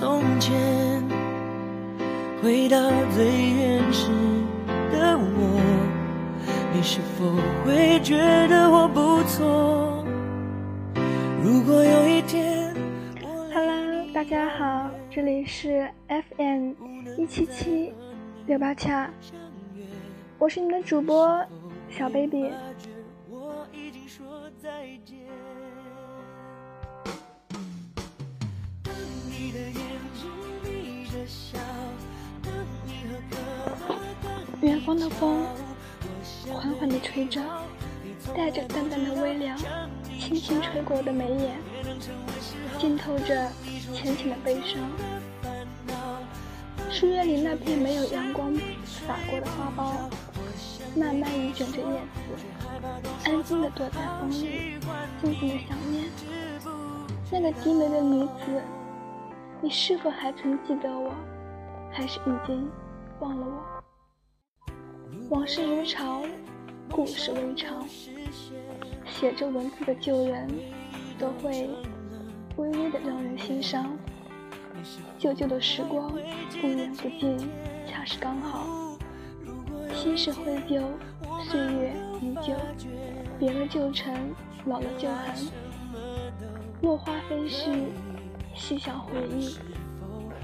从前，回到最原始的我，你是否会觉得我不错？如果有一天，Hello，大家好，这里是 FM 一七七六八恰，我是你们的主播小 baby 已经说再见。远方的风缓缓地吹着，带着淡淡的微凉，轻轻吹过我的眉眼，浸透着浅浅的悲伤。树叶里那片没有阳光洒过的花苞，慢慢地卷着叶子，安静地躲在风里，静静地想念那个低眉的女子。你是否还曾记得我，还是已经忘了我？往事如潮，故事微长。写着文字的旧人，都会微微的让人心伤。旧旧的时光，不远不近，恰是刚好。心事灰旧，岁月依旧，别了旧尘，老了旧痕。落花飞絮，细想回忆，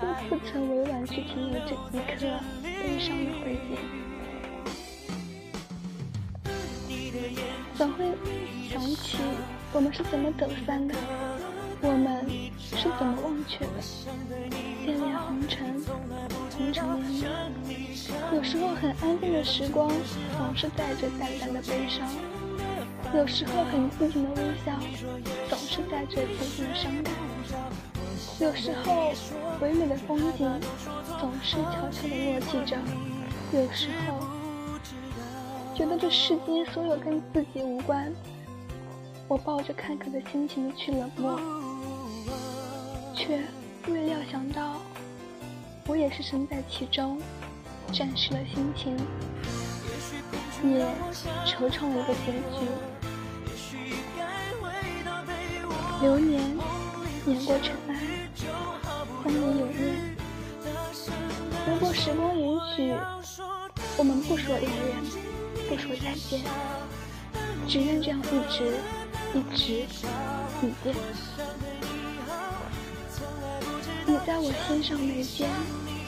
又不曾委婉去停留这一刻悲伤的回忆。总会想起我们是怎么走散的，我们是怎么忘却的。恋恋红尘，红尘恋恋。有时候很安静的时光，总是带着淡淡的悲伤；有时候很静静的微笑，总是带着浅浅的伤感；有时候唯美的风景，总是悄悄地落寂着；有时候。觉得这世间所有跟自己无关，我抱着看客的心情去冷漠，却未料想到，我也是身在其中，展示了心情，也惆怅了一个结局。流年碾过尘埃，风里有月。如果时光允许，我们不说永远。不说再见，只愿这样一直一直不变。你在我心上眉间，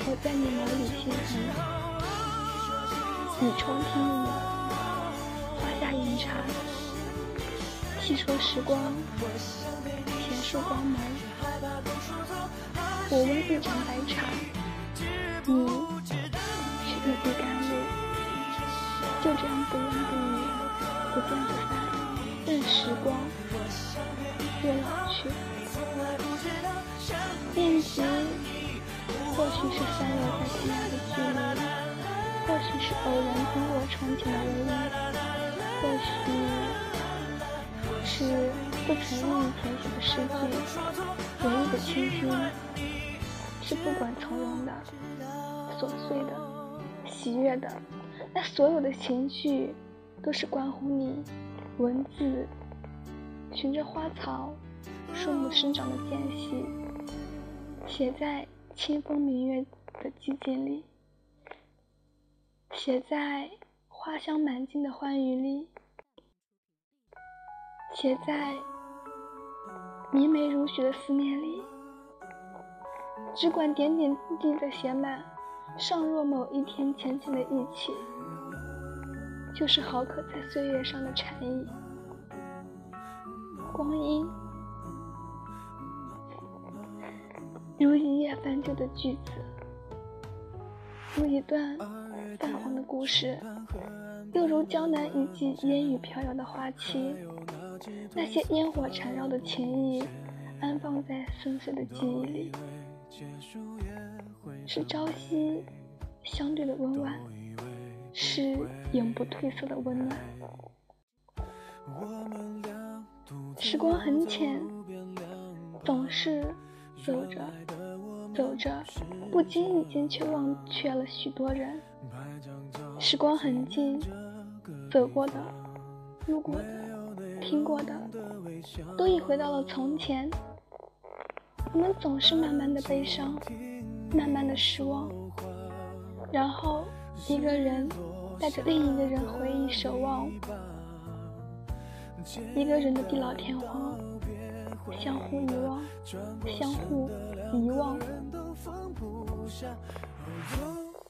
我在你眸里心痕。你抽屉里花下银茶，细说时光，前树光芒。我温一盏白茶，你是一滴甘露。就这样不言不语，不见不散，任时光越老去。恋情或许是散落在天涯的距离，或许是偶然经过憧憬的唯一，或许是不曾愿意填写的诗句。唯一的倾听，是不管从容的、琐碎的、喜悦的。那所有的情绪，都是关乎你文字循着花草树木生长的间隙，写在清风明月的寂静里，写在花香满径的欢愉里，写在明媚如雪的思念里，只管点点滴滴的写满，尚若某一天浅浅的忆起。就是好可在岁月上的禅意，光阴如一页翻旧的句子，如一段泛黄的故事，又如江南一季烟雨飘摇的花期。那些烟火缠绕的情谊，安放在深邃的记忆里，是朝夕相对的温婉。是永不褪色的温暖。时光很浅，总是走着走着，不经意间却忘却了许多人。时光很近，走过的、路过的、听过的，都已回到了从前。我们总是慢慢的悲伤，慢慢的失望，然后一个人带着另一个人回忆守望，一个人的地老天荒，相互遗忘，相互遗忘。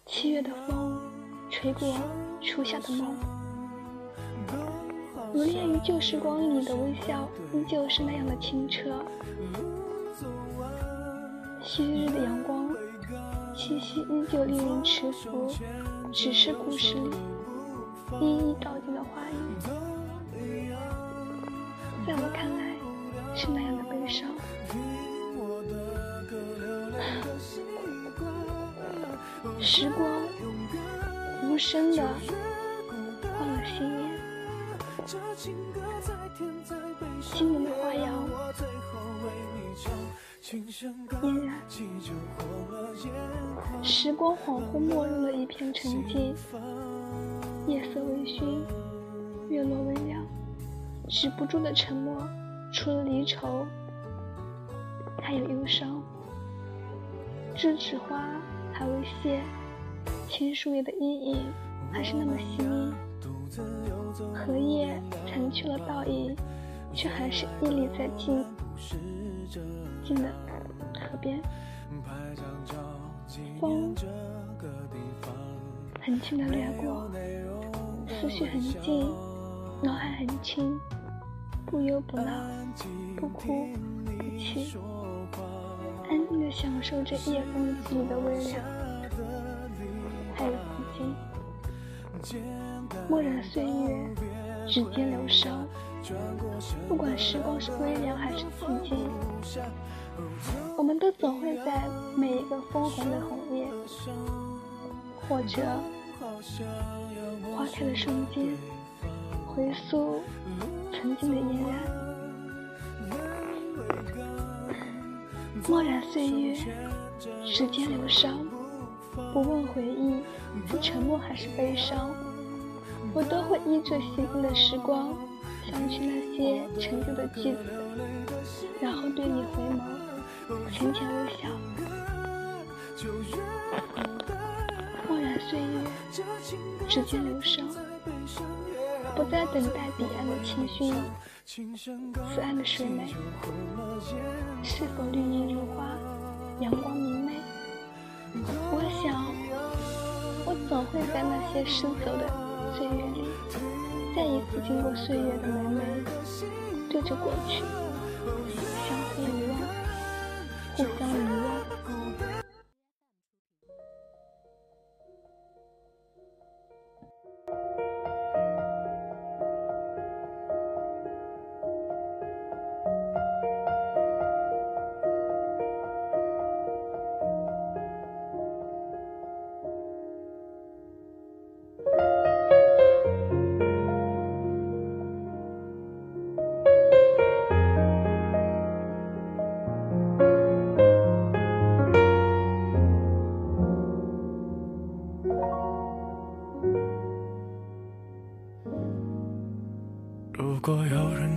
七月的风，吹过初夏的梦，留恋于旧时光里的微笑，依旧是那样的清澈。昔日的阳光，气息依旧令人迟浮，只是故事里一一道尽的话语，在我看来是那样的悲伤。时光无声的换了心颜，今年的花样。嫣然，时光恍惚没入了一片沉寂，夜色微醺，月落微凉，止不住的沉默，除了离愁，还有忧伤。栀子花还未谢，青树叶的阴影还是那么细腻，荷叶尘去了倒影，却还是屹立在静。静的河边，风很轻的掠过，思绪很静，脑海很清，不忧不闹，不哭不泣，安静的享受着夜风给予的微凉，还有自己。墨染岁月，指尖流伤。不管时光是微凉还是寂静，我们都总会在每一个枫红的红叶，或者花开的瞬间，回溯曾经的嫣然。墨染岁月，指尖流伤，不问回忆是沉默还是悲伤，我都会依着习惯的时光。想起那些陈旧的句子，然后对你回眸，浅浅微笑。墨染岁月，指尖流伤，不再等待彼岸的情绪。此岸的水美，是否绿荫如花，阳光明媚？我想，我总会在那些失走的岁月里。再一次经过岁月的门楣，对着过去，相互遗忘，互相遗忘。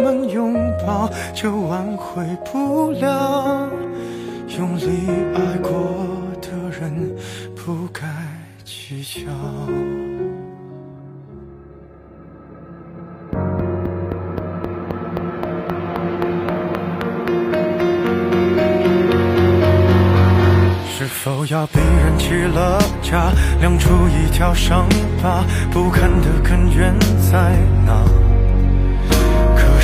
们拥抱就挽回不了，用力爱过的人不该计较。是否要逼人起了家，亮出一条伤疤，不堪的根源在哪？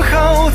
好，